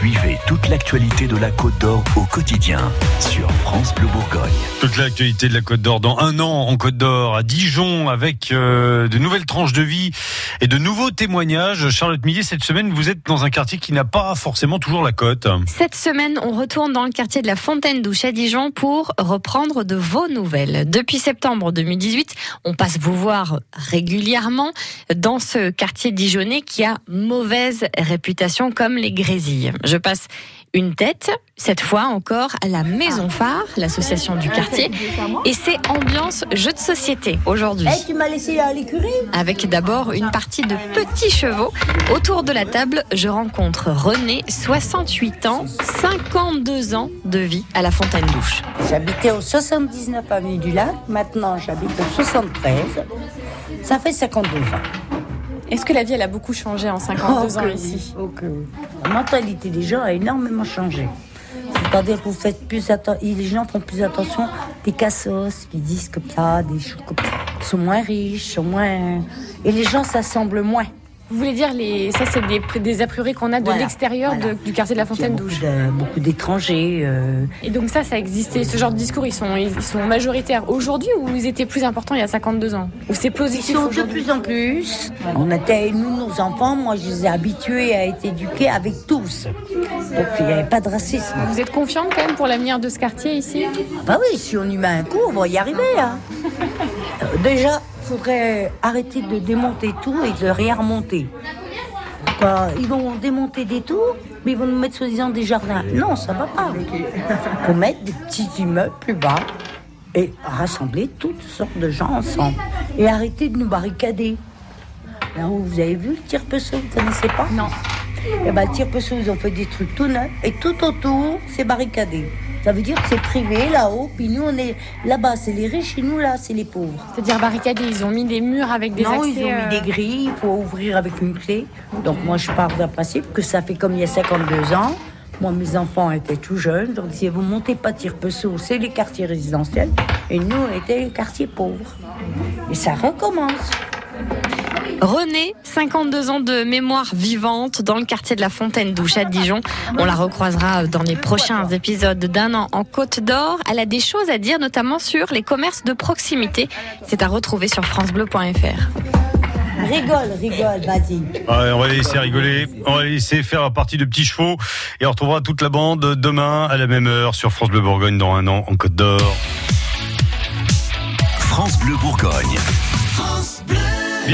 Suivez toute l'actualité de la Côte d'Or au quotidien sur France Bleu Bourgogne. Toute l'actualité de la Côte d'Or dans un an en Côte d'Or à Dijon avec euh, de nouvelles tranches de vie et de nouveaux témoignages. Charlotte Millet, cette semaine, vous êtes dans un quartier qui n'a pas forcément toujours la côte. Cette semaine, on retourne dans le quartier de la Fontaine d'Ouche à Dijon pour reprendre de vos nouvelles. Depuis septembre 2018, on passe vous voir régulièrement dans ce quartier dijonnais qui a mauvaise réputation comme les grésilles. Je passe une tête, cette fois encore à la Maison Phare, l'association du quartier, et c'est ambiance jeu de société aujourd'hui. Eh, tu m'as laissé à l'écurie? Avec d'abord une partie de petits chevaux. Autour de la table, je rencontre René, 68 ans, 52 ans de vie à la Fontaine d'Ouche. J'habitais au 79 avenue du Lac, maintenant j'habite au 73. Ça fait 52 ans. Est-ce que la vie, elle a beaucoup changé en 52 ans ici oui, oh. La mentalité des gens a énormément changé. C'est-à-dire que vous faites plus attention, les gens font plus attention des cassos qui disent comme ça, des choses comme ça. Ils sont moins riches, sont moins. Et les gens s'assemblent moins. Vous voulez dire, les... ça, c'est des, des a priori qu'on a de l'extérieur voilà. du quartier de la Fontaine de- Beaucoup d'étrangers. euh, Et donc ça, ça existait, ce genre de discours, ils sont, ils sont majoritaires aujourd'hui ou ils étaient plus importants il y a 52 ans? Ou c'est Ils positif sont de plus en plus. On était, nous, nos enfants, moi, je les ai habitués à être éduqués avec tous. Donc, il n'y avait pas de racisme. Vous êtes confiante quand même pour l'avenir de ce quartier ici? Ah Bah oui, si on y met un coup, on va y arriver. hein. Euh, déjà, faudrait arrêter de démonter tout et de rien remonter. Bah, ils vont démonter des tours, mais ils vont nous mettre soi-disant des jardins. Non, ça va pas. Il faut mettre des petits immeubles plus bas et rassembler toutes sortes de gens ensemble. Et arrêter de nous barricader. Là où vous avez vu le tire-peçon, vous ne connaissez pas? Non. Eh ben, le tire-peçon, ils ont fait des trucs tout neufs et tout autour, c'est barricadé. Ça veut dire que c'est privé là-haut, puis nous on est là-bas, c'est les riches et nous là, c'est les pauvres. C'est-à-dire barricadés, ils ont mis des murs avec des non, accès... ils ont mis euh, des grilles, il faut ouvrir avec une clé. Donc moi je pars d'un principe que ça fait comme il y a 52 ans. Moi mes enfants étaient tout jeunes, donc si vous montez pas Tire-Peçon, c'est les quartiers résidentiels, et nous on était les quartiers pauvres. Et ça recommence. René, 52 ans de mémoire vivante dans le quartier de la Fontaine d'Ouche à Dijon. On la recroisera dans les prochains épisodes d'un an en Côte d'Or. Elle a des choses à dire, notamment sur les commerces de proximité. C'est à retrouver sur francebleu.fr. Rigole, rigole, vas-y. Ouais, on va les laisser rigoler, on va les laisser faire la partie de petits chevaux et on retrouvera toute la bande demain à la même heure sur France Bleu Bourgogne dans un an en Côte d'Or. France Bleu Bourgogne. France Bleu.